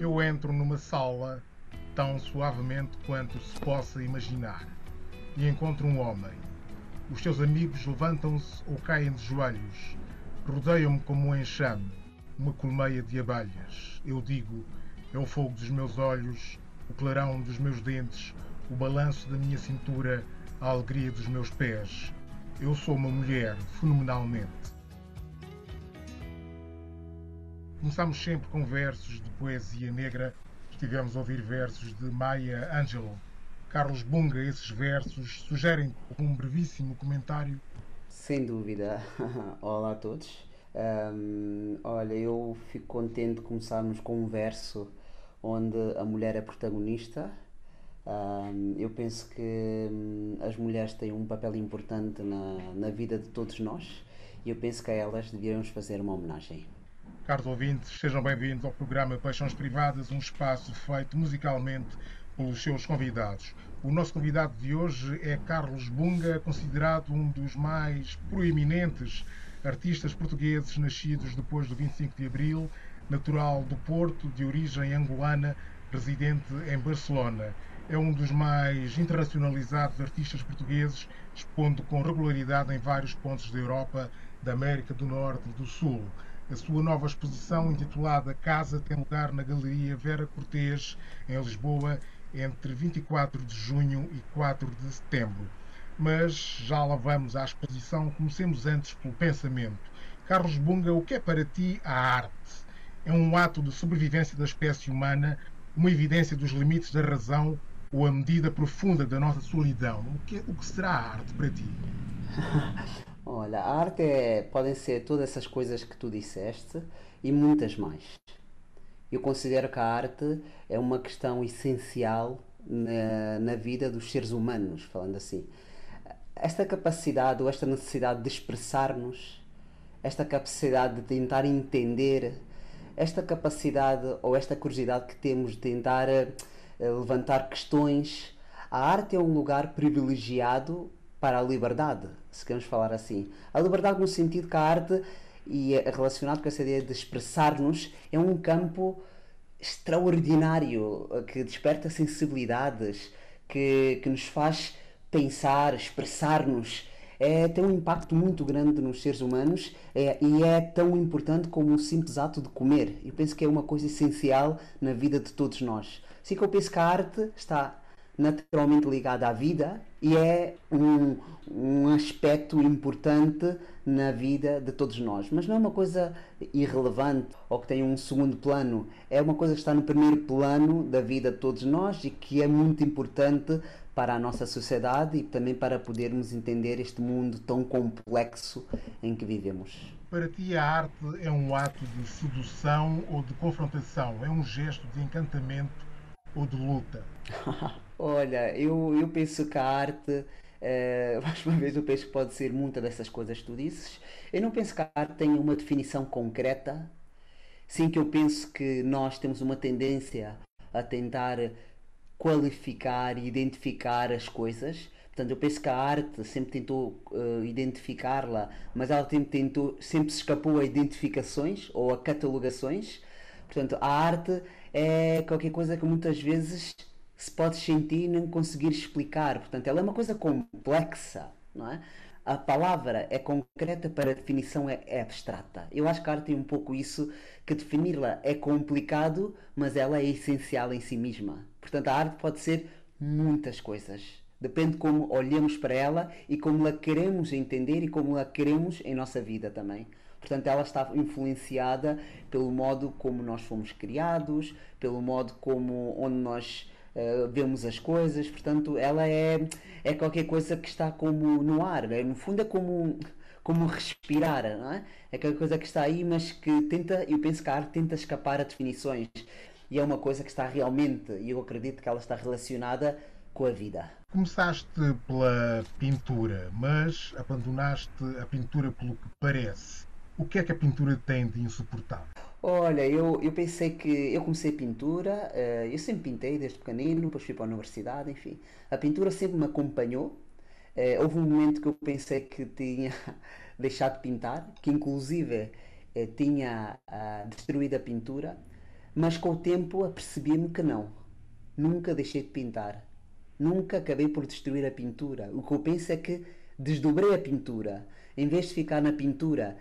Eu entro numa sala tão suavemente quanto se possa imaginar e encontro um homem. Os seus amigos levantam-se ou caem de joelhos, rodeiam-me como um enxame, uma colmeia de abelhas. Eu digo: é o fogo dos meus olhos, o clarão dos meus dentes, o balanço da minha cintura, a alegria dos meus pés. Eu sou uma mulher, fenomenalmente. Começamos sempre com versos de poesia negra. Estivemos a ouvir versos de Maya Angelou. Carlos Bunga, esses versos sugerem um brevíssimo comentário? Sem dúvida. Olá a todos. Um, olha, eu fico contente de começarmos com um verso onde a mulher é protagonista. Um, eu penso que um, as mulheres têm um papel importante na, na vida de todos nós e eu penso que a elas devíamos fazer uma homenagem. Caros ouvintes, sejam bem-vindos ao programa Paixões Privadas, um espaço feito musicalmente pelos seus convidados. O nosso convidado de hoje é Carlos Bunga, considerado um dos mais proeminentes artistas portugueses nascidos depois do 25 de Abril, natural do Porto, de origem angolana, residente em Barcelona. É um dos mais internacionalizados artistas portugueses, expondo com regularidade em vários pontos da Europa, da América do Norte e do Sul. A sua nova exposição, intitulada Casa, tem lugar na Galeria Vera Cortês, em Lisboa, entre 24 de junho e 4 de setembro. Mas já lá vamos à exposição, comecemos antes pelo pensamento. Carlos Bunga, o que é para ti a arte? É um ato de sobrevivência da espécie humana, uma evidência dos limites da razão ou a medida profunda da nossa solidão? O que, o que será a arte para ti? Olha, a arte é, podem ser todas essas coisas que tu disseste e muitas mais. Eu considero que a arte é uma questão essencial na, na vida dos seres humanos, falando assim. Esta capacidade ou esta necessidade de expressar-nos, esta capacidade de tentar entender, esta capacidade ou esta curiosidade que temos de tentar uh, levantar questões. A arte é um lugar privilegiado para a liberdade, se queremos falar assim. A liberdade no sentido que a arte, e relacionado com essa ideia de expressar-nos, é um campo extraordinário que desperta sensibilidades, que, que nos faz pensar, expressar-nos. É, tem um impacto muito grande nos seres humanos é, e é tão importante como o simples ato de comer. Eu penso que é uma coisa essencial na vida de todos nós. Assim que eu penso que a arte está naturalmente ligada à vida e é um, um aspecto importante na vida de todos nós. Mas não é uma coisa irrelevante ou que tem um segundo plano. É uma coisa que está no primeiro plano da vida de todos nós e que é muito importante para a nossa sociedade e também para podermos entender este mundo tão complexo em que vivemos. Para ti, a arte é um ato de sedução ou de confrontação? É um gesto de encantamento ou de luta? Olha, eu, eu penso que a arte, uh, mais uma vez, eu penso que pode ser muita dessas coisas que tu disses. Eu não penso que a arte tenha uma definição concreta, sim que eu penso que nós temos uma tendência a tentar qualificar e identificar as coisas. Portanto, eu penso que a arte sempre tentou uh, identificá-la, mas ela sempre tentou, sempre se escapou a identificações ou a catalogações. Portanto, a arte é qualquer coisa que muitas vezes se pode sentir e não conseguir explicar. Portanto, ela é uma coisa complexa, não é? A palavra é concreta para a definição é, é abstrata. Eu acho que a arte tem um pouco isso, que defini-la é complicado, mas ela é essencial em si mesma. Portanto, a arte pode ser muitas coisas. Depende de como olhamos para ela e como a queremos entender e como a queremos em nossa vida também. Portanto, ela está influenciada pelo modo como nós fomos criados, pelo modo como onde nós uh, vemos as coisas. Portanto, ela é, é qualquer coisa que está como no ar. É, no fundo, é como como respirar, não é? É aquela coisa que está aí, mas que tenta, eu penso que a arte tenta escapar a definições. E é uma coisa que está realmente, e eu acredito que ela está relacionada com a vida. Começaste pela pintura, mas abandonaste a pintura pelo que parece. O que é que a pintura tem de insuportável? Olha, eu, eu pensei que. Eu comecei pintura, uh, eu sempre pintei desde pequenino, depois fui para a universidade, enfim. A pintura sempre me acompanhou. Uh, houve um momento que eu pensei que tinha deixado de pintar, que inclusive uh, tinha destruído a pintura, Mas com o tempo apercebi-me que não. Nunca deixei de pintar. Nunca acabei por destruir a pintura. O que eu penso é que desdobrei a pintura. Em vez de ficar na pintura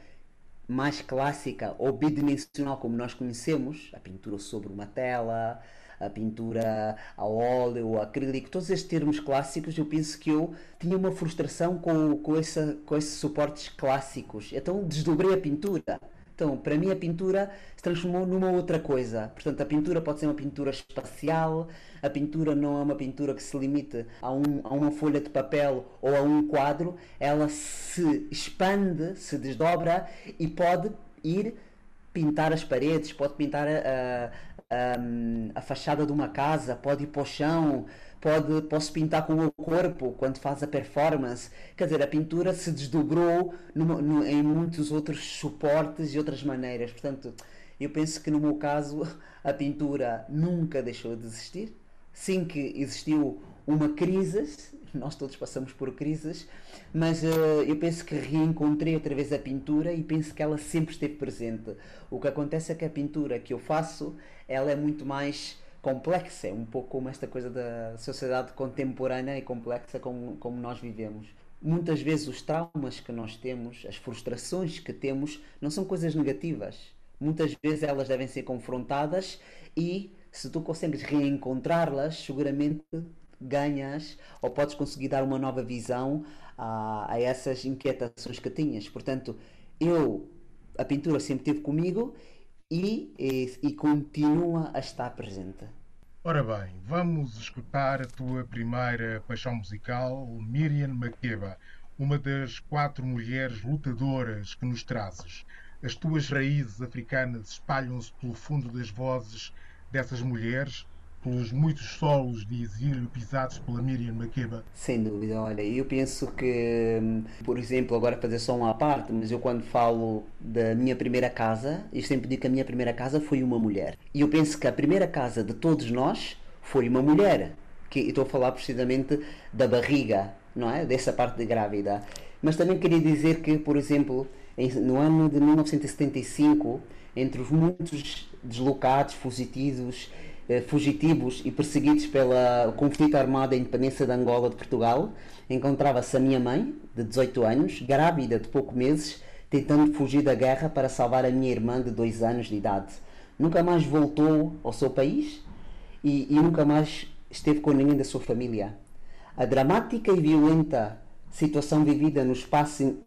mais clássica ou bidimensional como nós conhecemos, a pintura sobre uma tela, a pintura a óleo, o acrílico, todos estes termos clássicos, eu penso que eu tinha uma frustração com, com, essa, com esses suportes clássicos. Então desdobrei a pintura. Então, para mim, a pintura se transformou numa outra coisa. Portanto, a pintura pode ser uma pintura espacial, a pintura não é uma pintura que se limite a, um, a uma folha de papel ou a um quadro, ela se expande, se desdobra e pode ir pintar as paredes, pode pintar a, a, a fachada de uma casa, pode ir para o chão, pode, posso pintar com o corpo quando faz a performance. Quer dizer, a pintura se desdobrou no, em muitos outros suportes e outras maneiras. Portanto, eu penso que no meu caso a pintura nunca deixou de existir. Sim que existiu uma crise, nós todos passamos por crises, mas uh, eu penso que reencontrei outra vez a pintura e penso que ela sempre esteve presente. O que acontece é que a pintura que eu faço, ela é muito mais complexa, é um pouco como esta coisa da sociedade contemporânea e complexa como, como nós vivemos. Muitas vezes os traumas que nós temos, as frustrações que temos, não são coisas negativas. Muitas vezes elas devem ser confrontadas e se tu consegues reencontrá-las, seguramente ganhas ou podes conseguir dar uma nova visão a, a essas inquietações que tinhas. Portanto, eu, a pintura sempre esteve comigo e, e, e continua a estar presente. Ora bem, vamos escutar a tua primeira paixão musical, Miriam Makeba, uma das quatro mulheres lutadoras que nos trazes. As tuas raízes africanas espalham-se pelo fundo das vozes dessas mulheres pelos muitos solos de exílio pisados pela Miriam Makeba? Sem dúvida, olha, eu penso que, hum, por exemplo, agora fazer só uma parte, mas eu quando falo da minha primeira casa, eu sempre digo que a minha primeira casa foi uma mulher. E eu penso que a primeira casa de todos nós foi uma mulher. Que estou a falar precisamente da barriga, não é? Dessa parte de grávida. Mas também queria dizer que, por exemplo, no ano de 1975, entre os muitos deslocados, fugitivos eh, fugitivos e perseguidos pelo conflito armado da independência de Angola de Portugal, encontrava-se a minha mãe, de 18 anos, grávida de poucos meses, tentando fugir da guerra para salvar a minha irmã de 2 anos de idade. Nunca mais voltou ao seu país e, e nunca mais esteve com ninguém da sua família. A dramática e violenta situação vivida no espaço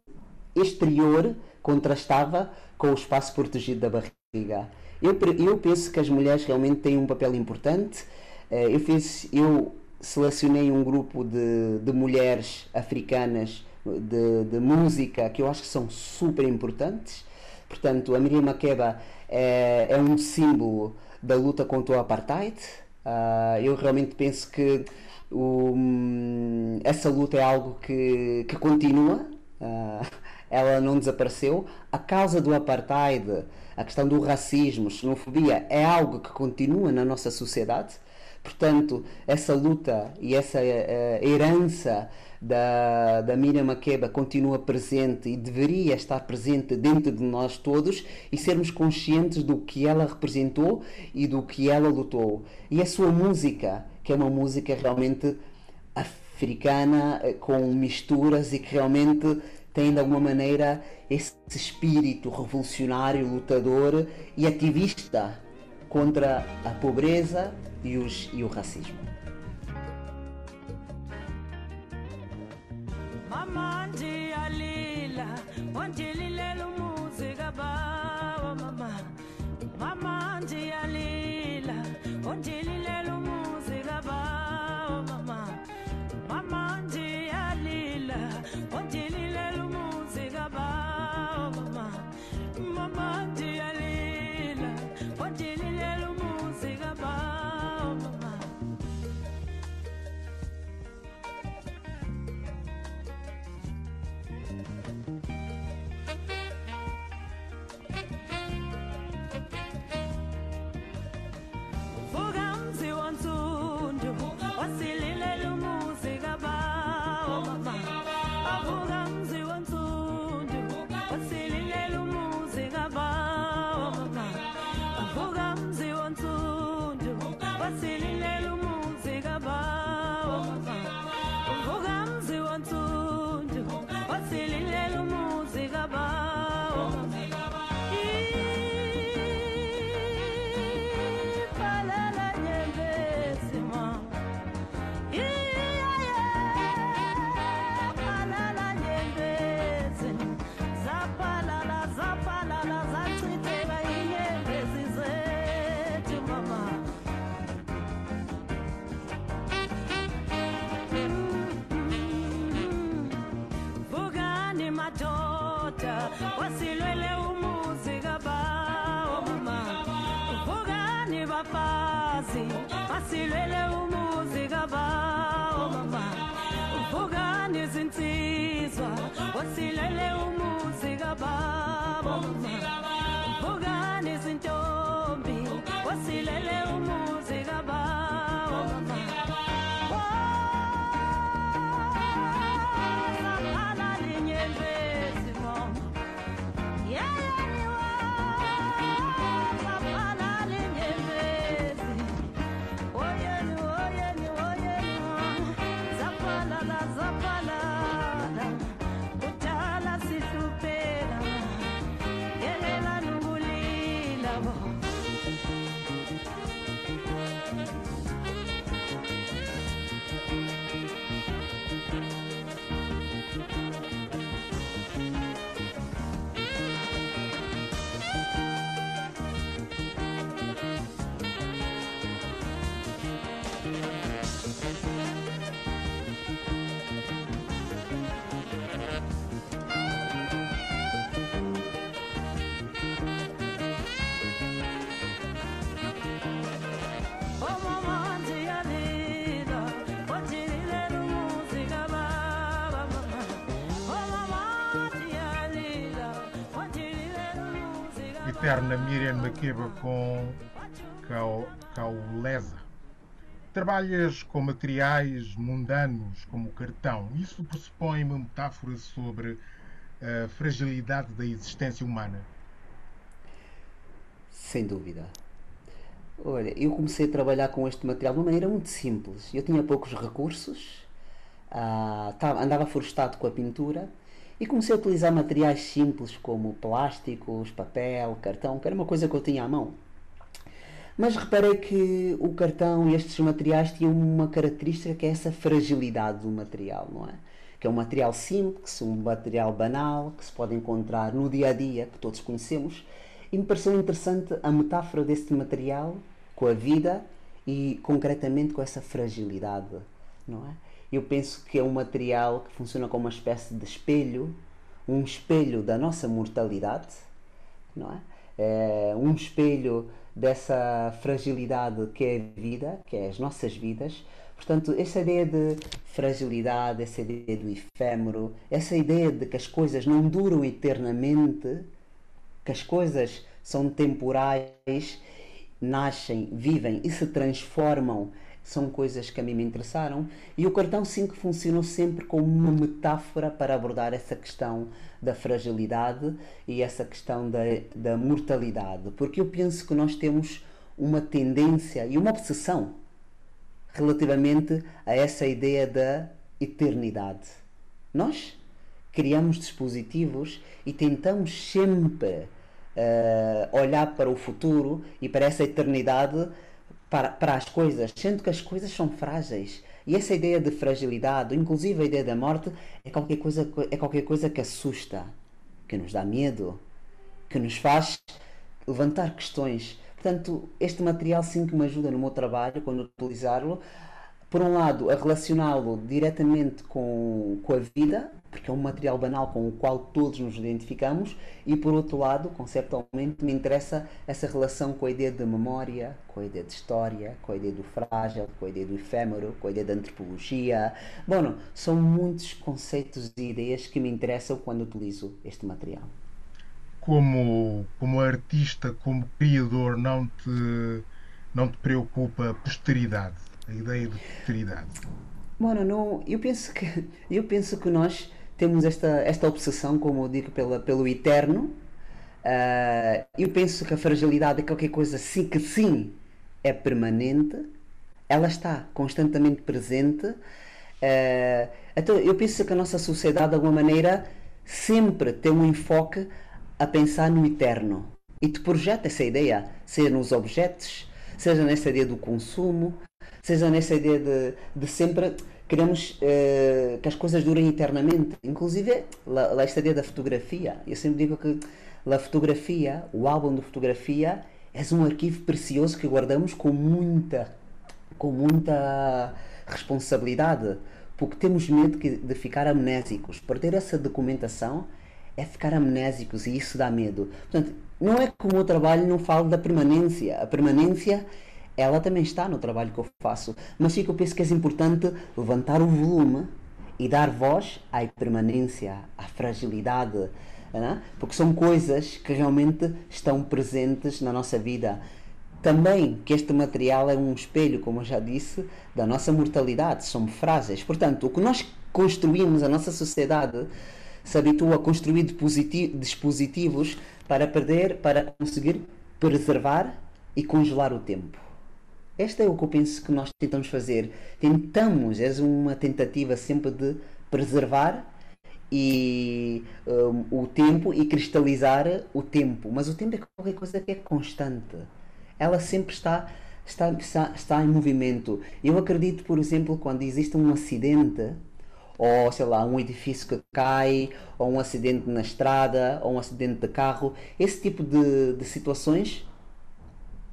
exterior contrastava com o espaço protegido da barriga. Eu, eu penso que as mulheres realmente têm um papel importante. Eh, eu, fiz, eu selecionei um grupo de, de mulheres africanas de, de, música que eu acho que são super importantes. Portanto, a Miriam Makeba é, é um símbolo da luta contra o apartheid. Uh, eu realmente penso que um, essa luta é algo que, que continua. Uh, ela não desapareceu. A causa do apartheid a questão do racismo, xenofobia, é algo que continua na nossa sociedade. Portanto, essa luta e essa uh, herança da, da Miriam Makeba continua presente e deveria estar presente dentro de nós todos e sermos conscientes do que ela representou e do que ela lutou. E a sua música, que é uma música realmente africana, eh, com misturas e que realmente tem de alguma maneira esse espírito revolucionário, lutador e ativista contra a pobreza e, os, e o racismo. Mamãe, basilwele umuziga bawoma uvugani bafazi basilwele umuziga bawoma uvugani zinsizwa. Basilwele Eterna Miriam Makeba com Cau- Cauleza. Trabalhas com materiais mundanos como cartão. Isso pressupõe uma metáfora sobre a fragilidade da existência humana. Sem dúvida. Olha, eu comecei a trabalhar com este material de uma maneira muito simples. Eu tinha poucos recursos, ah, tava- andava forestado com a pintura e comecei a utilizar materiais simples como plásticos, papel, cartão, que era uma coisa que eu tinha à mão. Mas reparei que o cartão e estes materiais tinham uma característica que é essa fragilidade do material, não é? Que é um material simples, um material banal, que se pode encontrar no dia a dia, que todos conhecemos, e me pareceu interessante a metáfora deste material com a vida e concretamente com essa fragilidade, não é? Eu penso que é um material que funciona como uma espécie de espelho, um espelho da nossa mortalidade, não é? É um espelho dessa fragilidade que é a vida, que é as nossas vidas. Portanto, essa ideia de fragilidade, essa ideia do efêmero, essa ideia de que as coisas não duram eternamente, que as coisas são temporais, nascem, vivem e se transformam, são coisas que a mim me interessaram. E o cartão 5 funcionou sempre como uma metáfora para abordar essa questão da fragilidade e essa questão da, da mortalidade. Porque eu penso que nós temos uma tendência e uma obsessão relativamente a essa ideia da eternidade. Nós criamos dispositivos e tentamos sempre eh, olhar para o futuro e para essa eternidade para, para as coisas, sendo que as coisas são frágeis. E essa ideia de fragilidade, inclusive a ideia da morte, é qualquer coisa, é qualquer coisa que assusta, que nos dá medo, que nos faz levantar questões. Portanto, este material sim que me ajuda no meu trabalho, quando utilizá-lo, por um lado, a relacioná-lo diretamente com, com a vida, porque é um material banal com o qual todos nos identificamos, e por outro lado, conceptualmente, me interessa essa relação com a ideia de memória, com a ideia de história, com a ideia do frágil, com a ideia do efêmero, com a ideia da antropologia. Bom, são muitos conceitos e ideias que me interessam quando utilizo este material. Como, como artista, como criador, não te, não te preocupa a posteridade, a ideia de posteridade? Bueno, não, eu penso que eu penso que nós temos esta esta obsessão, como eu digo, pela, pelo eterno. Ah, eu penso que a fragilidade é qualquer coisa sim que sim é permanente. Ela está constantemente presente. Ah, então eu penso que a nossa sociedade de alguma maneira sempre tem um enfoque a pensar no eterno e te projeta essa ideia, seja nos objetos, seja nessa ideia do consumo, seja nessa ideia de, de sempre queremos eh, que as coisas durem eternamente. Inclusive, lá, lá esta ideia da fotografia. Eu sempre digo que a fotografia, o álbum de fotografia, é um arquivo precioso que guardamos com muita, com muita responsabilidade, porque temos medo que- de ficar amnésicos. Perder essa documentação é ficar amnésicos e isso dá medo. Portanto, não é que o meu trabalho não fale da permanência. A permanência, ela também está no trabalho que eu faço. Mas sim que eu penso que é importante levantar o volume e dar voz à impermanência, à fragilidade, né? porque são coisas que realmente estão presentes na nossa vida. Também que este material é um espelho, como eu já disse, da nossa mortalidade. Somos frágeis. Portanto, o que nós construímos, a nossa sociedade se habitua a construir dispositivos para perder, para conseguir preservar e congelar o tempo. Esta é o que eu penso que nós tentamos fazer. Tentamos, é uma tentativa sempre de preservar e um, o tempo e cristalizar o tempo. Mas o tempo é qualquer coisa que é constante. Ela sempre está, está, está, está em movimento. Eu acredito, por exemplo, quando existe um acidente, ou sei lá, um edifício que cai, ou um acidente na estrada, ou um acidente de carro, esse tipo de, de situações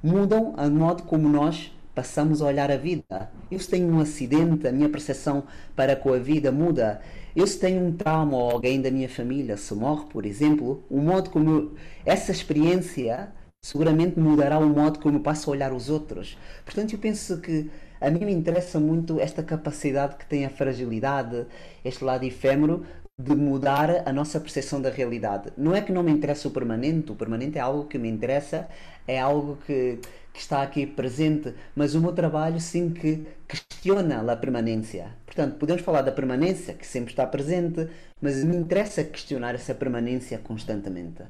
mudam a modo como nós passamos a olhar a vida. Eu se tenho um acidente, a minha percepção para com a vida muda. Eu se tenho um trauma ou alguém da minha família se morre, por exemplo, o modo como eu, essa experiência seguramente mudará o modo como eu passo a olhar os outros. Portanto, eu penso que a mim me interessa muito esta capacidade que tem a fragilidade, este lado efêmero, de mudar a nossa percepção da realidade. Não é que não me interessa o permanente, o permanente é algo que me interessa, é algo que, que está aqui presente, mas o meu trabalho sim que questiona a permanência. Portanto, podemos falar da permanência, que sempre está presente, mas me interessa questionar essa permanência constantemente.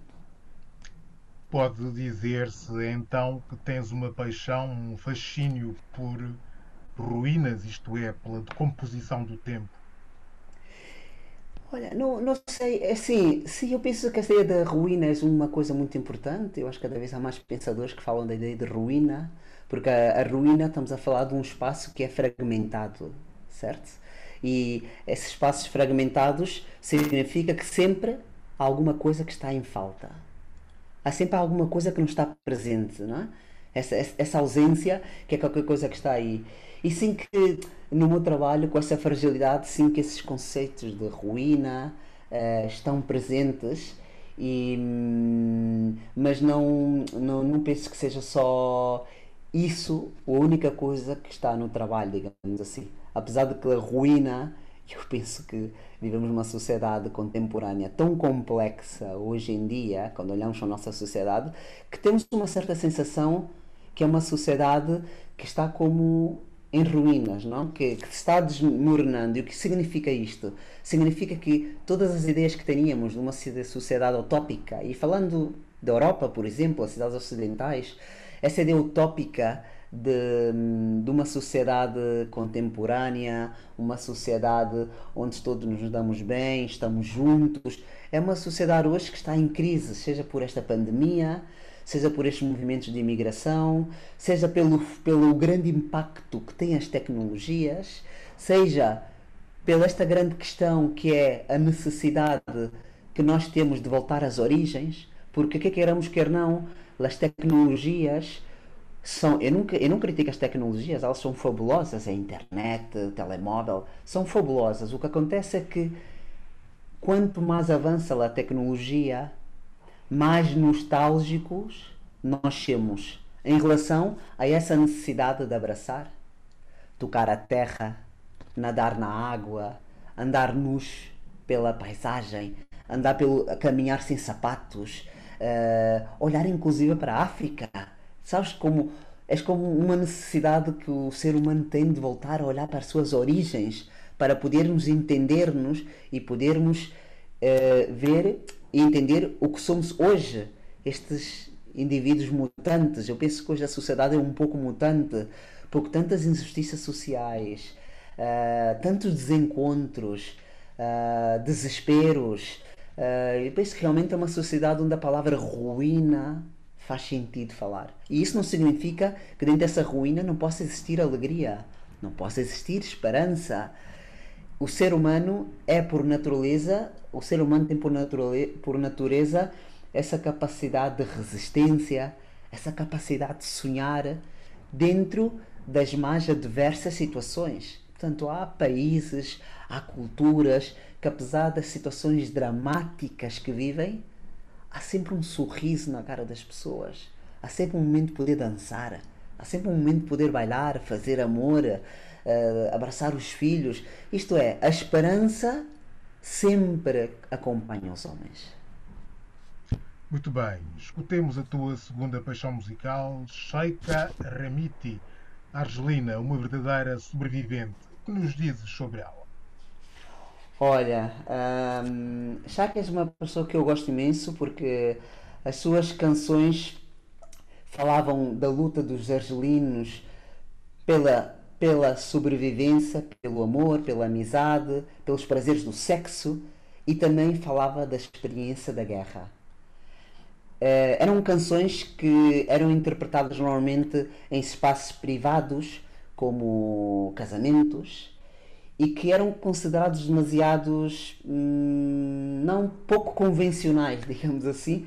Pode dizer-se então que tens uma paixão, um fascínio por ruínas, isto é, pela decomposição do tempo? Olha, não, não sei, é assim, sim, eu penso que a ideia da ruína é uma coisa muito importante. Eu acho que cada vez há mais pensadores que falam da ideia de ruína, porque a, a ruína estamos a falar de um espaço que é fragmentado, certo? E esses espaços fragmentados significa que sempre há alguma coisa que está em falta. Há sempre alguma coisa que não está presente, não é? Essa, essa ausência que é qualquer coisa que está aí. E sim que no meu trabalho, com essa fragilidade, sim que esses conceitos de ruína uh, estão presentes, e, hum, mas não, não, não penso que seja só isso a única coisa que está no trabalho, digamos assim. Apesar de que a ruína, eu penso que vivemos numa sociedade contemporânea tão complexa hoje em dia, quando olhamos para a nossa sociedade, que temos uma certa sensação que é uma sociedade que está como em ruínas, não? Que, que está desmoronando. E o que significa isto? Significa que todas as ideias que teníamos de uma sociedade utópica, e falando da Europa, por exemplo, as cidades ocidentais, essa ideia utópica de, de uma sociedade contemporânea, uma sociedade onde todos nos damos bem, estamos juntos, é uma sociedade hoje que está em crise, seja por esta pandemia, seja por estes movimentos de imigração, seja pelo, pelo grande impacto que têm as tecnologias, seja pela esta grande questão que é a necessidade que nós temos de voltar às origens, porque quer queiramos, quer não, as tecnologias são. Eu, nunca, eu não critico as tecnologias, elas são fabulosas, a internet, o telemóvel, são fabulosas. O que acontece é que quanto mais avança a tecnologia, mais nostálgicos nós somos em relação a essa necessidade de abraçar, tocar a terra, nadar na água, andar nus pela paisagem, andar pelo caminhar sem sapatos, uh, olhar inclusive para a África. Sabes como é como uma necessidade que o ser humano tem de voltar a olhar para as suas origens, para podermos entender-nos e podermos uh, ver e entender o que somos hoje, estes indivíduos mutantes. Eu penso que hoje a sociedade é um pouco mutante, porque tantas injustiças sociais, uh, tantos desencontros, uh, desesperos. Uh, eu penso que realmente é uma sociedade onde a palavra ruína faz sentido falar. E isso não significa que dentro dessa ruína não possa existir alegria, não possa existir esperança. O ser humano é por natureza o ser humano tem por, natureza, por natureza essa capacidade de resistência, essa capacidade de sonhar dentro das mais adversas situações. Portanto, há países, há culturas que apesar das situações dramáticas que vivem, há sempre um sorriso na cara das pessoas. Há sempre um momento de poder dançar. Há sempre um momento de poder bailar, fazer amor, uh, abraçar os filhos. Isto é, a esperança sempre acompanha os homens. Muito bem, escutemos a tua segunda paixão musical, Sheikha Ramiti, Argelina, uma verdadeira sobrevivente. O que nos dizes sobre ela? Olha, um, Sheikha é uma pessoa que eu gosto imenso porque as suas canções falavam da luta dos argelinos pela, pela sobrevivência, pelo amor, pela amizade, pelos prazeres do sexo e também falava da experiência da guerra. Uh, eram canções que eram interpretadas normalmente em espaços privados, como casamentos, e que eram considerados demasiados hum, não pouco convencionais, digamos assim,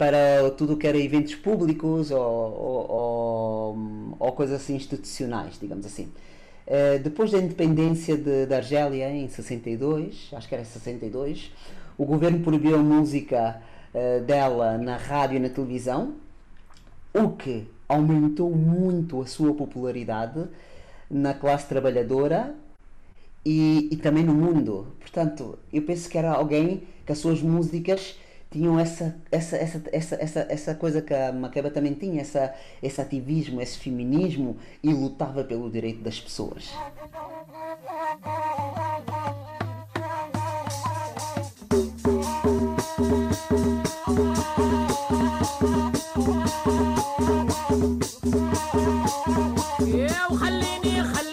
para tudo o que era eventos públicos ou, ou, ou, ou coisas assim institucionais, digamos assim. Uh, depois da independência de, da Argélia em 62, acho que era 62, o governo proibiu a música uh, dela na rádio e na televisão, o que aumentou muito a sua popularidade na classe trabalhadora e, e também no mundo. Portanto, eu penso que era alguém que as suas músicas tinham essa, essa, essa, essa, essa, essa coisa que a Maqueba também tinha, essa, esse ativismo, esse feminismo e lutava pelo direito das pessoas. هاي وش تجيب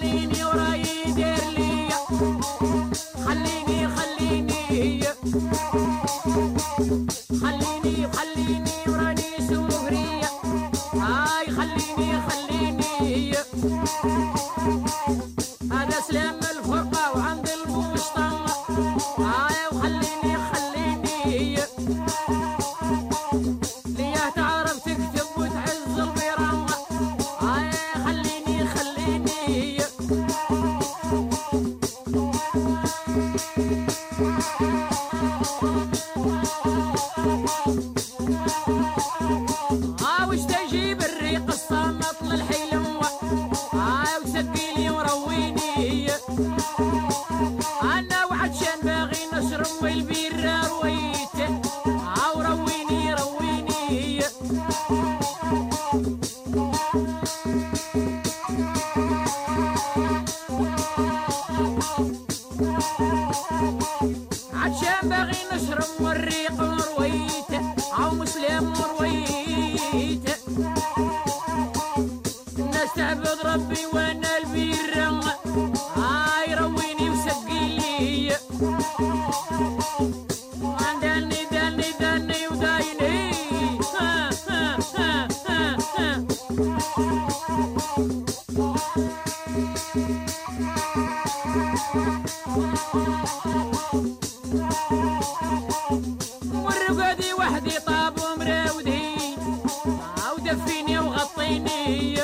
Tiny.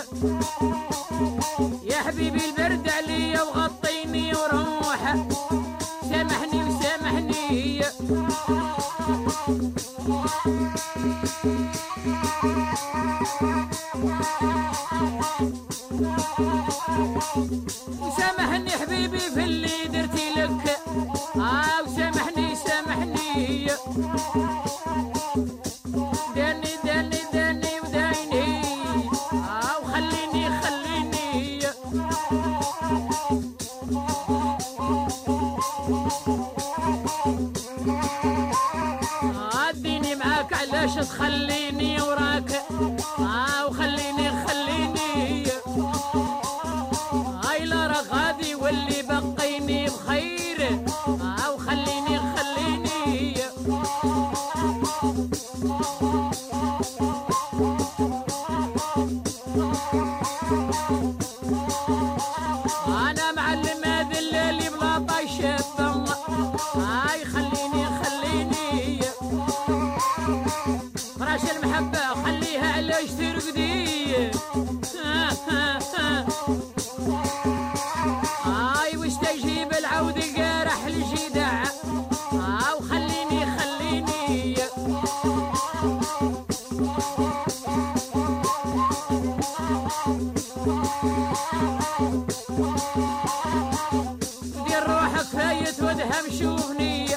ودهم شوفني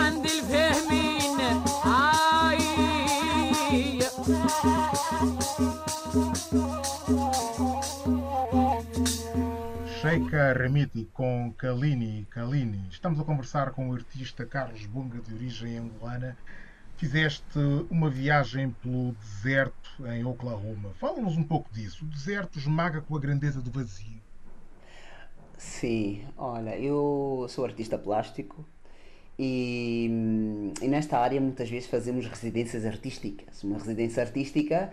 العين وعند الفهمين هاي Sheikha Ramiti com Kalini Kalini. Estamos a conversar com o artista Carlos Bunga, de origem angolana. Fizeste uma viagem pelo deserto em Oklahoma. Fala-nos um pouco disso. O deserto esmaga com a grandeza do vazio. Sim, olha, eu sou artista plástico e, e nesta área muitas vezes fazemos residências artísticas. Uma residência artística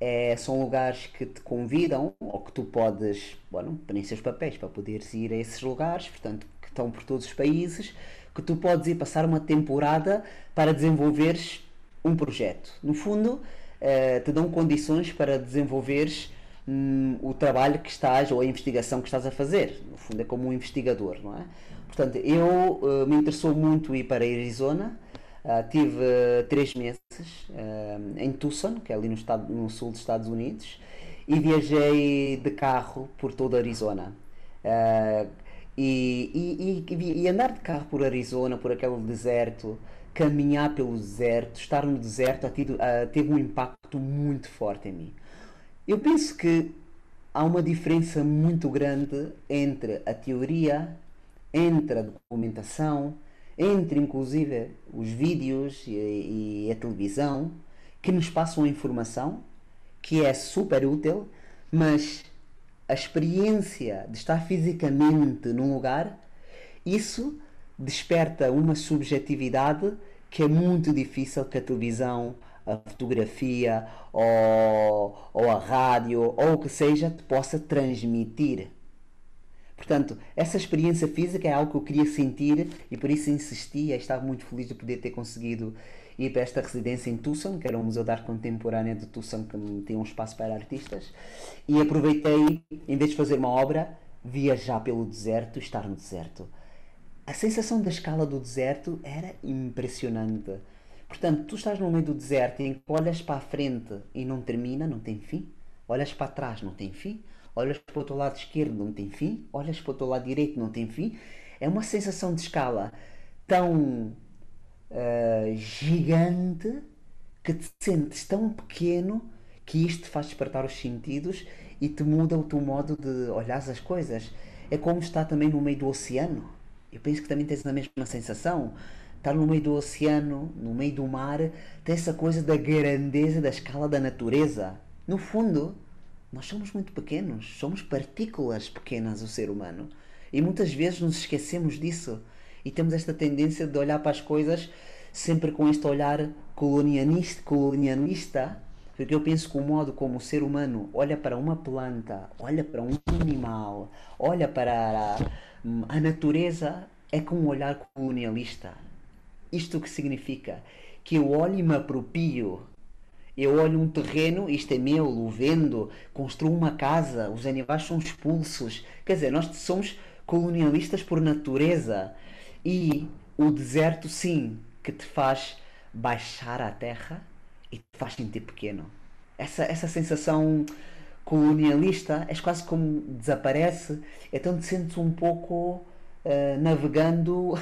é, são lugares que te convidam ou que tu podes, bueno, preencher os papéis para poderes ir a esses lugares, portanto, que estão por todos os países, que tu podes ir passar uma temporada para desenvolveres um projeto. No fundo, eh, te dão condições para desenvolveres hum, o trabalho que estás ou a investigação que estás a fazer. No fundo, é como um investigador, não é? Portanto, eu eh, me interessou muito ir para Arizona. Ah, tive eh, três meses ah, em Tucson, que é ali no, estado, no sul dos Estados Unidos, e viajei de carro por toda a Arizona. Ah, e, e- e- e andar de carro por Arizona, por aquele deserto, caminhar pelo deserto, estar no deserto, ah, teve um impacto muito forte em mim. Eu penso que há uma diferença muito grande entre a teoria, entre a documentação, entre inclusive os vídeos e, e a televisão, que nos passam informação, que é super útil, mas a experiência de estar fisicamente num lugar, isso desperta uma subjetividade que é muito difícil que a televisão, a fotografia ou, ou a rádio ou o que seja te possa transmitir. Portanto, essa experiência física é algo que eu queria sentir e por isso insisti e estava muito feliz de poder ter conseguido ir para esta residência em Tucson, que era o Museu de Arte Contemporânea de Tucson, que tinha um espaço para artistas, e aproveitei, em vez de fazer uma obra, viajar pelo deserto, estar no deserto. A sensação da escala do deserto era impressionante. Portanto, tu estás no meio do deserto e olhas para a frente e não termina, não tem fim. Olhas para trás, não tem fim. Olhas para o outro lado esquerdo, não tem fim. Olhas para o outro lado direito, não tem fim. É uma sensação de escala tão ah, gigante que te sentes tão pequeno que isto faz despertar os sentidos e te muda o teu modo de olhar as coisas. É como estar também no meio do oceano. Eu penso que também tens a mesma sensação. Estar no meio do oceano, no meio do mar, tem essa coisa da grandeza, da escala da natureza. No fundo, nós somos muito pequenos, somos partículas pequenas, o ser humano. E muitas vezes nos esquecemos disso. E temos esta tendência de olhar para as coisas sempre com este olhar colonialista, colonialista porque eu penso que o modo como o ser humano olha para uma planta, olha para um animal, olha para Hum, A natureza é com um olhar colonialista. Isto que significa? Que eu olho e me apropio. Eu olho um terreno, isto é meu, o vendo, construo uma casa, os animais são expulsos. Quer dizer, nós somos colonialistas por natureza. E o deserto, sim, que te faz baixar à terra e te faz sentir pequeno. Essa, essa sensação colonialista é quase como desaparece, então te sentes um pouco eh, navegando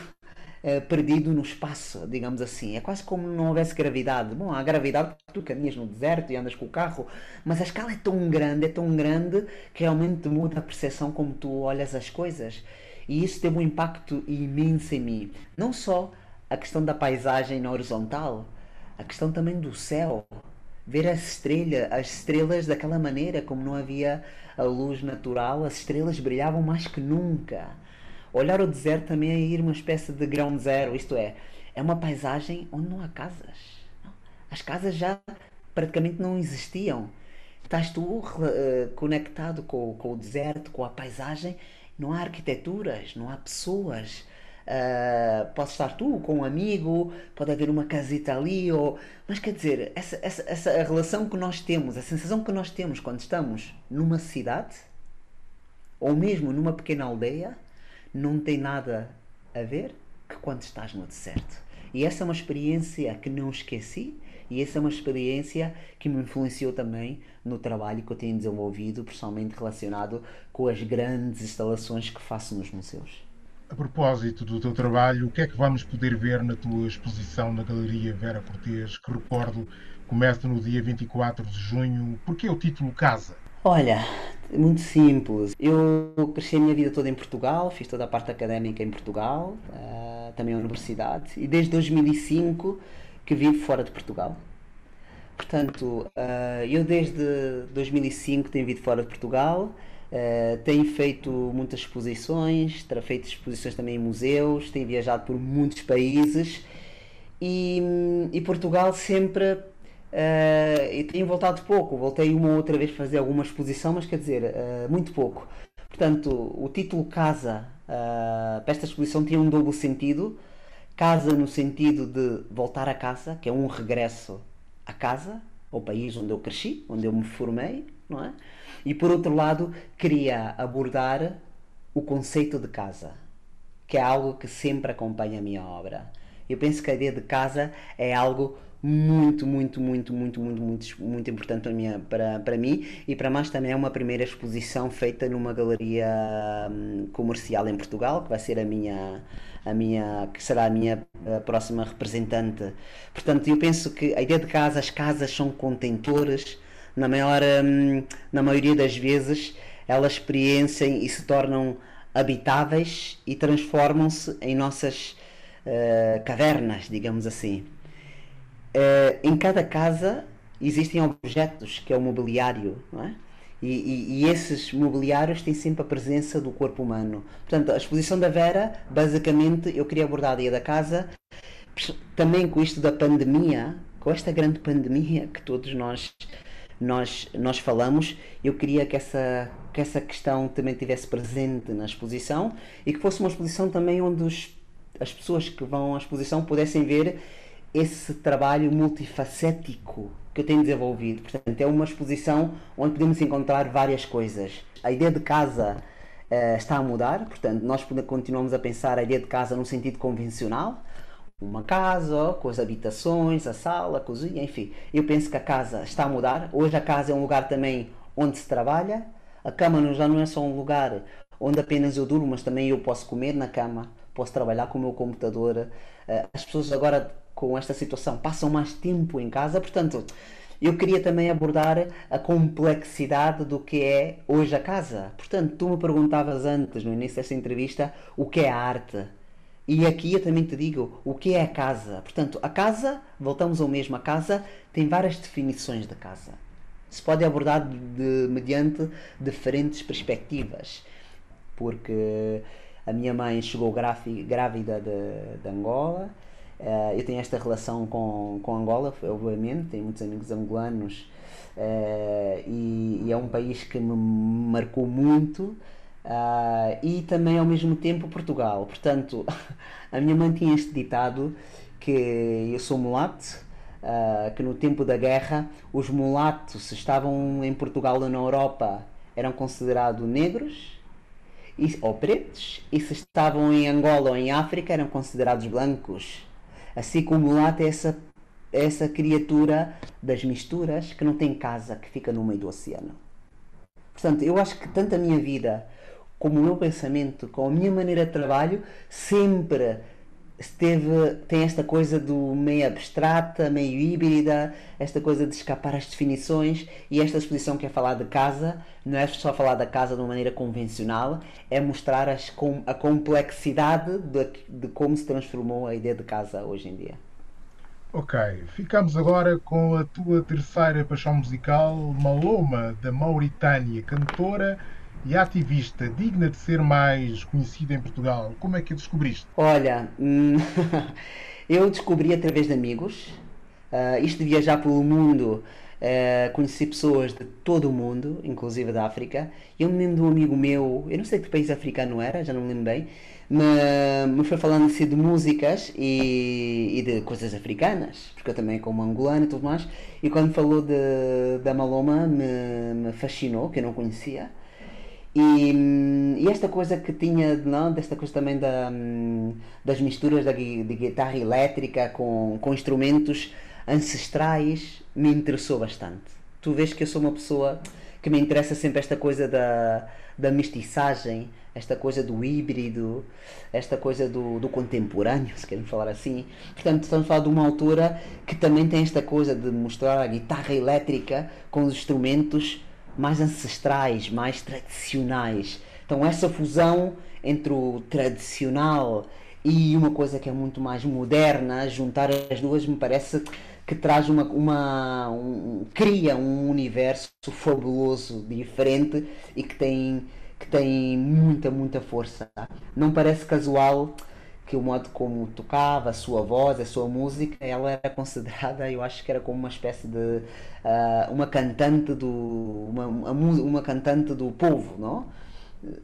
eh, perdido no espaço, digamos assim. É quase como não houvesse gravidade. Bom, há gravidade porque tu caminhas no deserto e andas com o carro, mas a escala é tão grande, é tão grande que realmente muda a percepção como tu olhas as coisas. E isso teve um impacto imenso em mim. Não só a questão da paisagem na horizontal, a questão também do céu. Ver as estrelas, as estrelas daquela maneira, como não havia a luz natural, as estrelas brilhavam mais que nunca. Olhar o deserto também é ir uma espécie de ground zero, isto é, é uma paisagem onde não há casas. As casas já praticamente não existiam. Estás tu eh, conectado com, com o deserto, com a paisagem, não há arquiteturas, não há pessoas. Uh, pode estar tu com um amigo, pode haver uma casita ali, ou... mas quer dizer, essa, essa, essa relação que nós temos, a sensação que nós temos quando estamos numa cidade, ou mesmo numa pequena aldeia, não tem nada a ver que quando estás no deserto. E essa é uma experiência que não esqueci e essa é uma experiência que me influenciou também no trabalho que eu tenho desenvolvido, pessoalmente relacionado com as grandes instalações que faço nos museus. A propósito do teu trabalho, o que é que vamos poder ver na tua exposição na Galeria Vera Cortês, que recordo começa no dia 24 de junho? Porquê o título Casa? Olha, muito simples. Eu cresci a minha vida toda em Portugal, fiz toda a parte académica em Portugal, uh, também a universidade, e desde 2005 que vivo fora de Portugal. Portanto, uh, eu desde 2005 tenho vivido fora de Portugal, uh, tenho feito muitas exposições, tenho feito exposições também em museus, tenho viajado por muitos países e, e Portugal sempre Uh, e tenho voltado pouco, voltei uma ou outra vez fazer alguma exposição, mas quer dizer, uh, muito pouco. Portanto, o título Casa uh, para esta exposição tinha um duplo sentido. Casa no sentido de voltar a casa, que é um regresso a casa, ao país onde eu cresci, onde eu me formei, não é? E por outro lado, queria abordar o conceito de casa, que é algo que sempre acompanha a minha obra. Eu penso que a ideia de casa é algo muito, muito, muito, muito, muito, muito, muito importante para, minha, para, para mim e para mais também é uma primeira exposição feita numa galeria hum, comercial em Portugal, que vai ser a minha, a minha que será a minha próxima representante. Portanto, eu penso que a ideia de casa, as casas são contentores, na, maior, hum, na maioria das vezes elas experienciam e se tornam habitáveis e transformam-se em nossas uh, cavernas, digamos assim. Uh, em cada casa existem objetos, que é o mobiliário, não é? E, e, e, esses mobiliários têm sempre a presença do corpo humano. Portanto, a exposição da Vera, basicamente, eu queria abordar a ideia da casa, também com isto da pandemia, com esta grande pandemia que todos nós nós, nós falamos, eu queria que essa, que essa questão também tivesse presente na exposição e que fosse uma exposição também onde os, as pessoas que vão à exposição pudessem ver esse trabalho multifacético que eu tenho desenvolvido. Portanto, é uma exposição onde podemos encontrar várias coisas. A ideia de casa uh, está a mudar, portanto, nós continuamos a pensar a ideia de casa no sentido convencional. Uma casa, com as habitações, a sala, a cozinha, enfim. Eu penso que a casa está a mudar. Hoje a casa é um lugar também onde se trabalha. A cama já não é só um lugar onde apenas eu durmo, mas também eu posso comer na cama, posso trabalhar com o meu computador. Eh, as pessoas agora com esta situação passam mais tempo em casa, portanto, eu queria também abordar a complexidade do que é hoje a casa. Portanto, tu me perguntavas antes, no início desta entrevista, o que é a arte. E aqui eu também te digo o que é a casa. Portanto, a casa, voltamos ao mesmo, a casa tem várias definições de casa. Se pode abordar de, mediante diferentes perspectivas. Porque a minha mãe chegou grávida de, de Angola Uh, eu tenho esta relação com, com Angola, obviamente, tenho muitos amigos angolanos uh, e, e, é um país que me marcou muito. Ah, e também ao mesmo tempo Portugal. Portanto, a minha mãe tinha este ditado que eu sou mulato, que no tempo da guerra os mulatos estavam em Portugal ou na Europa eram considerados negros e- ou pretos e se estavam em Angola ou em África eram considerados blancos. Assim como mulato é essa, essa criatura das misturas que não tem casa, que fica no meio do oceano. Portanto, eu acho que tanto a minha vida como o meu pensamento, com a minha maneira de trabalho, sempre esteve, tem esta coisa do meio abstrata, meio híbrida, esta coisa de escapar às definições e esta exposição que é falar de casa, não é só falar da casa de uma maneira convencional, é mostrar as, a complexidade de, de como se transformou a ideia de casa hoje em dia. Ok, ficamos agora com a tua terceira paixão musical, Maloma, da Mauritânia, cantora e ativista, digna de ser mais conhecida em Portugal. Como é que a descobriste? Olha, hum, eu descobri através de amigos. Ah, isto de viajar pelo mundo, eh, conheci pessoas de todo o mundo, inclusive da África. Eu me lembro de um amigo meu, eu não sei que país africano era, já não me lembro bem, me, me foi falando assim de músicas e, e de coisas africanas, porque eu também como angolano e tudo mais. E quando falou de, da Maloma me, me fascinou, que eu não conhecia. E, hum, e esta coisa que tinha, não, desta coisa também da, hum, das misturas da, de guitarra elétrica com, com instrumentos ancestrais me interessou bastante. Tu vês que eu sou uma pessoa que me interessa sempre esta coisa da, da mestiçagem, esta coisa do híbrido, esta coisa do, do contemporâneo, se queremos falar assim. Portanto, estamos a falar de uma altura que também tem esta coisa de mostrar a guitarra elétrica com os instrumentos mais ancestrais, mais tradicionais. Então essa fusão entre o tradicional e uma coisa que é muito mais moderna, juntar as duas me parece que traz uma, uma um- cria um universo fabuloso, diferente e que tem que tem muita muita força. Não parece casual que o modo como tocava, a sua voz, a sua música, ela era considerada, eu acho que era como uma espécie de ah, uma cantante do uma, uma cantante do povo, não?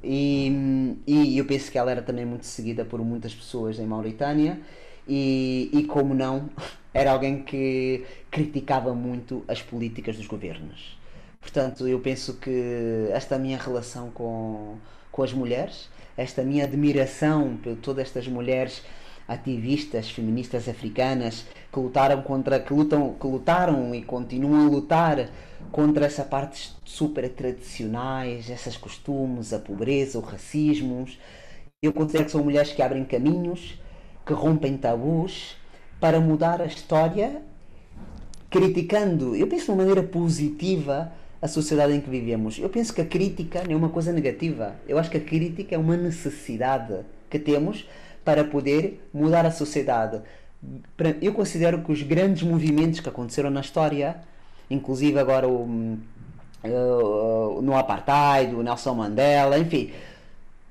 E, e eu penso que ela era também muito seguida por muitas pessoas em Mauritânia e, e como não, era alguém que criticava muito as políticas dos governos. Portanto, eu penso que esta minha relação com, com as mulheres, esta minha admiração por todas estas mulheres ativistas, feministas africanas que lutaram contra, que lutam, que lutaram e continuam a lutar contra essa parte super tradicionais, esses costumes, a pobreza, o racismo. Eu considero que são mulheres que abrem caminhos, que rompem tabus para mudar a história criticando, eu penso de uma maneira positiva a sociedade em que vivemos. Eu penso que a crítica não é uma coisa negativa. Eu acho que a crítica é uma necessidade que temos para poder mudar a sociedade. Eu considero que os grandes movimentos que aconteceram na história, inclusive agora o, hum, eh, no apartheid, o Nelson Mandela, enfim,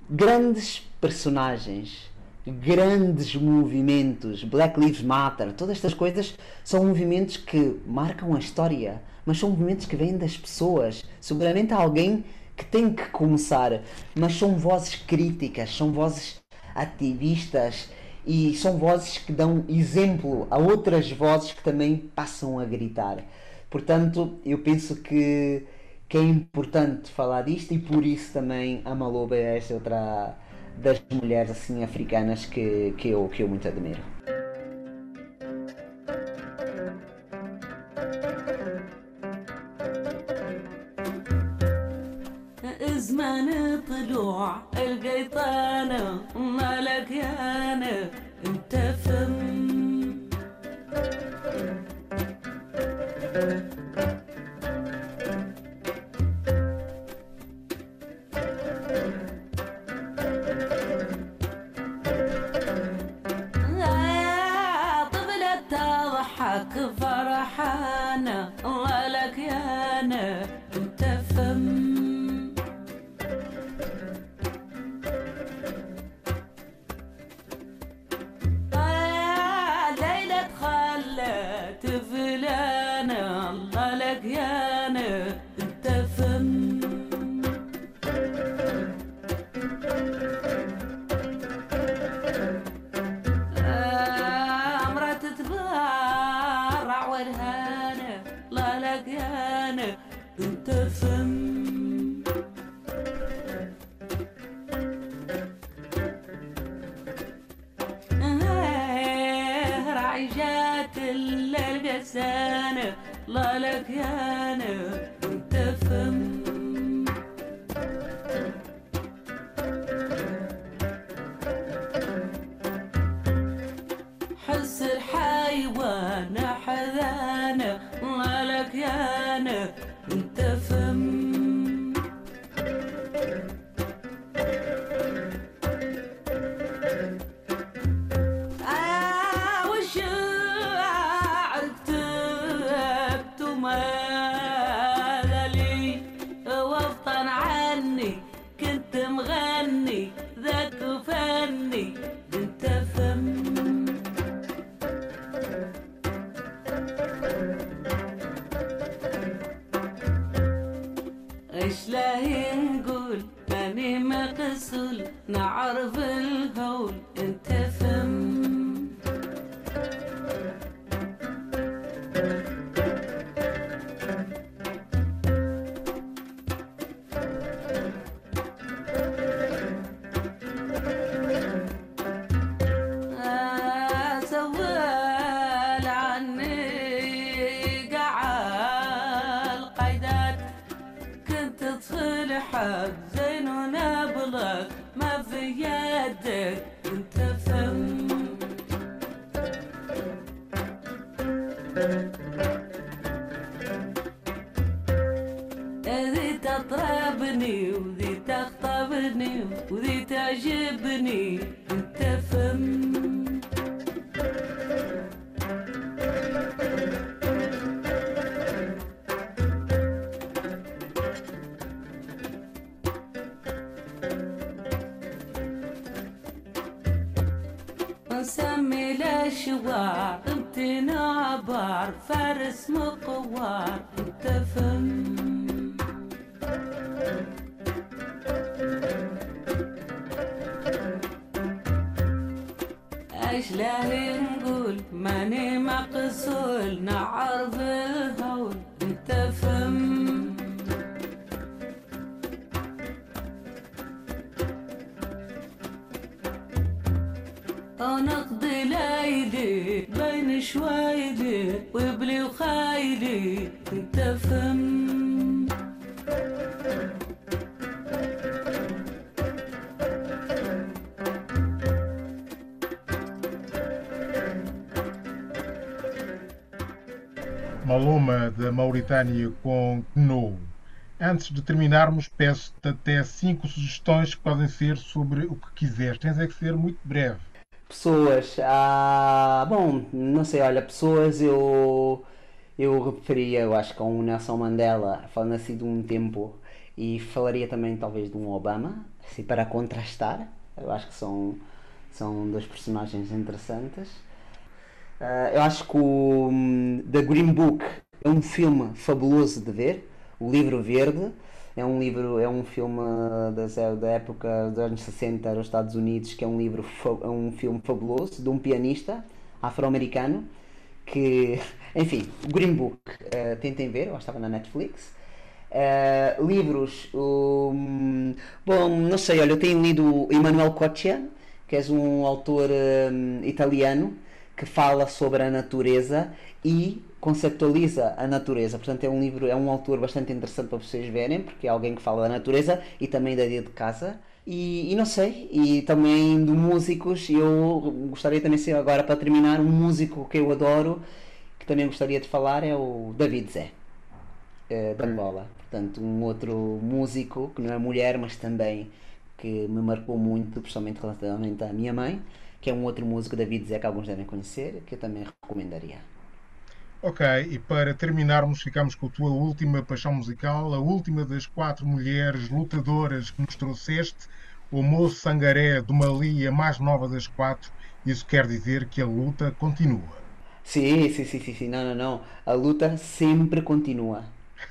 grandes personagens, grandes movimentos, Black Lives Matter, todas estas coisas são movimentos que marcam a história, mas são movimentos que vêm das pessoas. Seguramente há alguém que tem que começar, mas são vozes críticas, são vozes ativistas e são vozes que dão exemplo a outras vozes que também passam a gritar. Portanto, eu penso que, que é importante falar disto e por isso também a Maloba é esta outra das mulheres assim africanas que, que, eu, que eu muito admiro. زمان طلوع القيطانة مالك يا أنا انت فم. Maluma da Mauritânia com Kno. Antes de terminarmos, peço-te até cinco sugestões que podem ser sobre o que quiseres. Tens é que ser muito breve. Pessoas, ah, bom, não sei, olha, pessoas eu eu referia, eu acho que a um Nelson Mandela, falando assim de um tempo, e falaria também talvez de um Obama, assim para contrastar. Eu acho que são são dois personagens interessantes. Ah, eu acho que o hum, The Green Book é um filme fabuloso de ver. O Livro Verde é um livro, é um filme das- da, época dos anos 60 nos Estados Unidos, que é um livro, é um filme fabuloso de um pianista afro-americano que, enfim, o Green Book, eh, tentem ver, eu estava na Netflix. Eh, livros, hum, bom, não sei, olha, eu tenho lido Emmanuel Coccia, que és um autor hum, italiano que fala sobre a natureza e conceptualiza a natureza. Portanto, é um livro, é um autor bastante interessante para vocês verem, porque é alguém que fala da natureza e também da dia de casa. E, e não sei, e também de músicos, eu gostaria também, se agora para terminar, um músico que eu adoro, que também gostaria de falar, é o David Zé eh, de Angola. Portanto, um outro músico que não é mulher, mas também que me marcou muito, principalmente relativamente à minha mãe, que é um outro músico, David Zé, que alguns devem conhecer, que eu também recomendaria. Ok, e para terminarmos, ficamos com a tua última paixão musical, a última das quatro mulheres lutadoras que nos trouxeste, o moço Sangaré do Mali, a mais nova das quatro. Isso quer dizer que a luta continua. Sim, sim, sim, sim, sim, não, não, não. A luta sempre continua.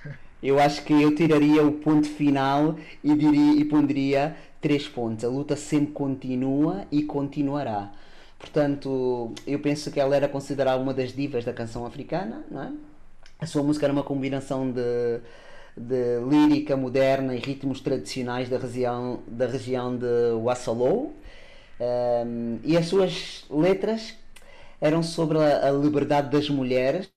Eu acho que eu tiraria o ponto final e diria e pondria três pontos. A luta sempre continua e continuará. Portanto, eu penso que ela era considerada uma das divas da canção africana, não é? A sua música era uma combinação de, de lírica moderna e ritmos tradicionais da região, da região de Wassalou. Um, e as suas letras eram sobre a, a liberdade das mulheres,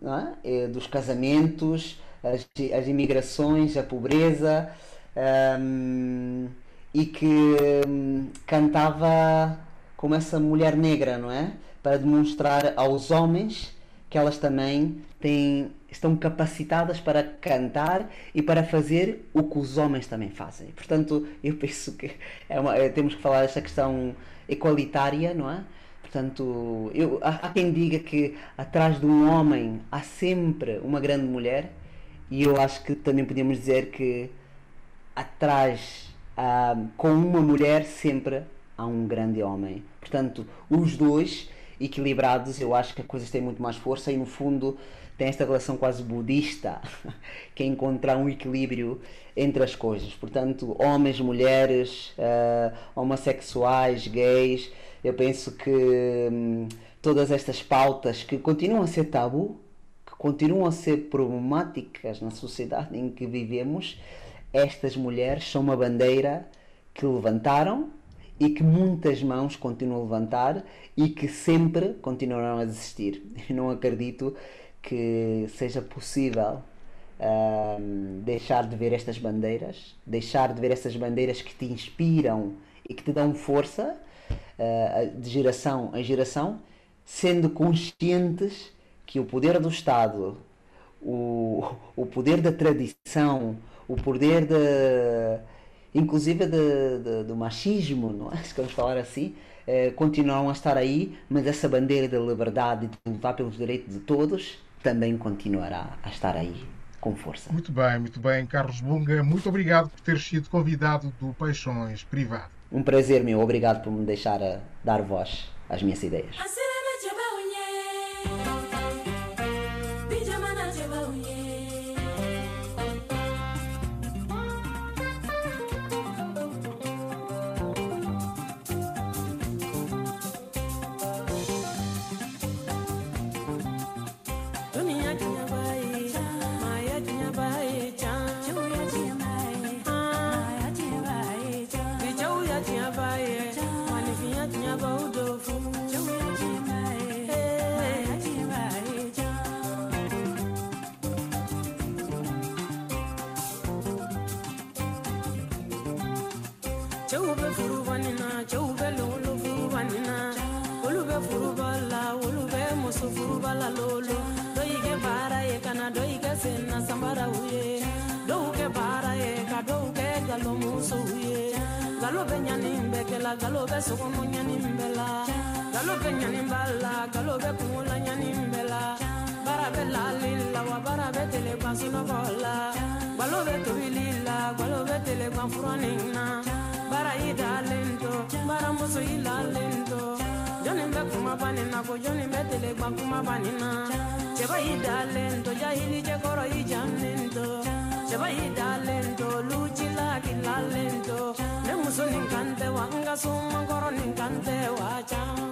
não é? Dos casamentos, as, as imigrações, a pobreza, hum, e que hum, cantava como essa mulher negra, não é? Para demonstrar aos homens que elas também têm, estão capacitadas para cantar e para fazer o que os homens também fazem. Portanto, eu penso que é uma- é- temos que falar desta questão equalitária, não é? Portanto, eu, há, há quem diga que atrás de um homem há sempre uma grande mulher, e eu acho que também podemos dizer que atrás, ah, com uma mulher, sempre há um grande homem. Portanto, os dois equilibrados, eu acho que as coisas têm muito mais força e, no fundo, tem esta relação quase budista, que é encontrar um equilíbrio entre as coisas. Portanto, homens, mulheres, ah, homossexuais, gays, eu penso que hum, todas estas pautas que continuam a ser tabu, continuam a ser problemáticas na sociedade em que vivemos, estas mulheres são uma bandeira que levantaram e que muitas mãos continuam a levantar e que sempre continuarão a existir. Eu não acredito que seja possível ahm, deixar de ver estas bandeiras, deixar de ver essas bandeiras que te inspiram e que te dão força ah, de geração em geração, sendo conscientes que o poder do Estado, o, o poder da tradição, o poder de, inclusive de, de- do machismo, não é? se vamos falar assim, eh, continuam a estar aí, mas essa bandeira da liberdade e de lutar pelos direitos de todos também continuará a estar aí com força. Muito bem, muito bem. Carlos Bunga, muito obrigado por ter sido convidado do Paixões Privado. Um prazer meu, obrigado por me deixar a dar voz às minhas ideias. Cɛw bɛ furu bani na, cɛw bɛ lolo furu bani na. Olu bɛ furu ba la, olu bɛ muso furu ba la lolo. Dɔ y'i kɛ baara ye ka na, dɔ y'i kɛ sen na sanbaraw ye. Dɔw kɛ baara ye ka dɔw kɛ galɔmusow ye. Galo bɛ ɲani bɛɛ kɛla, galo bɛ sokɔnɔ ɲani bɛɛ la. Galo bɛ ɲani b'a la, galo bɛ kungo la ɲani bɛɛ la. Baara bɛ lali la wa baara bɛ teleban sunɔgɔ la. Gbalo bɛ tobili la, gbalo bɛ teleban furanin na. I dalen to, baramuso i lalen to. Jɔnni bɛ kuma bani na ko jɔnni bɛ i dalen to, jahili cɛkɔrɔ i jannen i dalen lucila k'i lalen to. Ne muso nin kan tɛ wa, nin.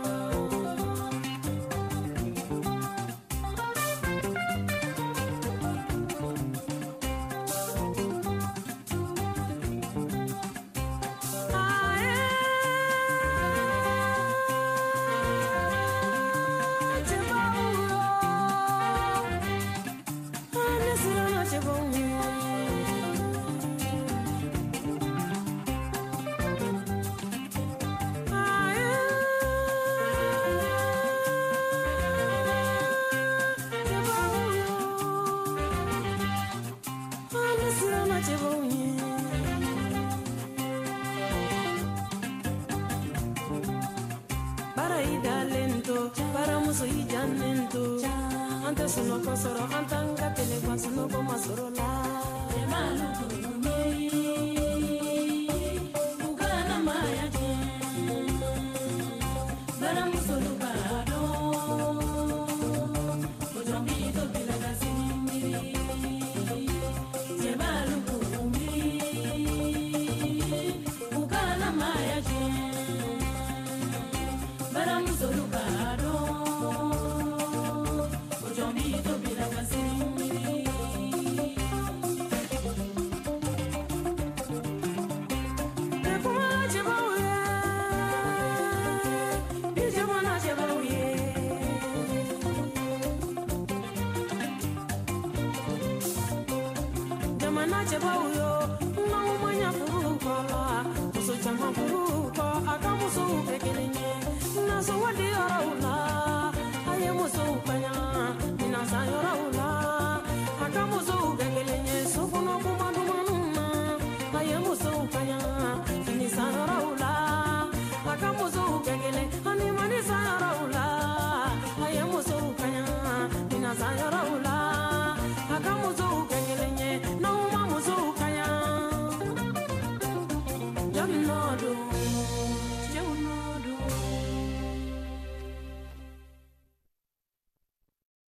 para ida lento, para muso ida lento. Antes uno con soro, antanga tele, cuando uno con masorola.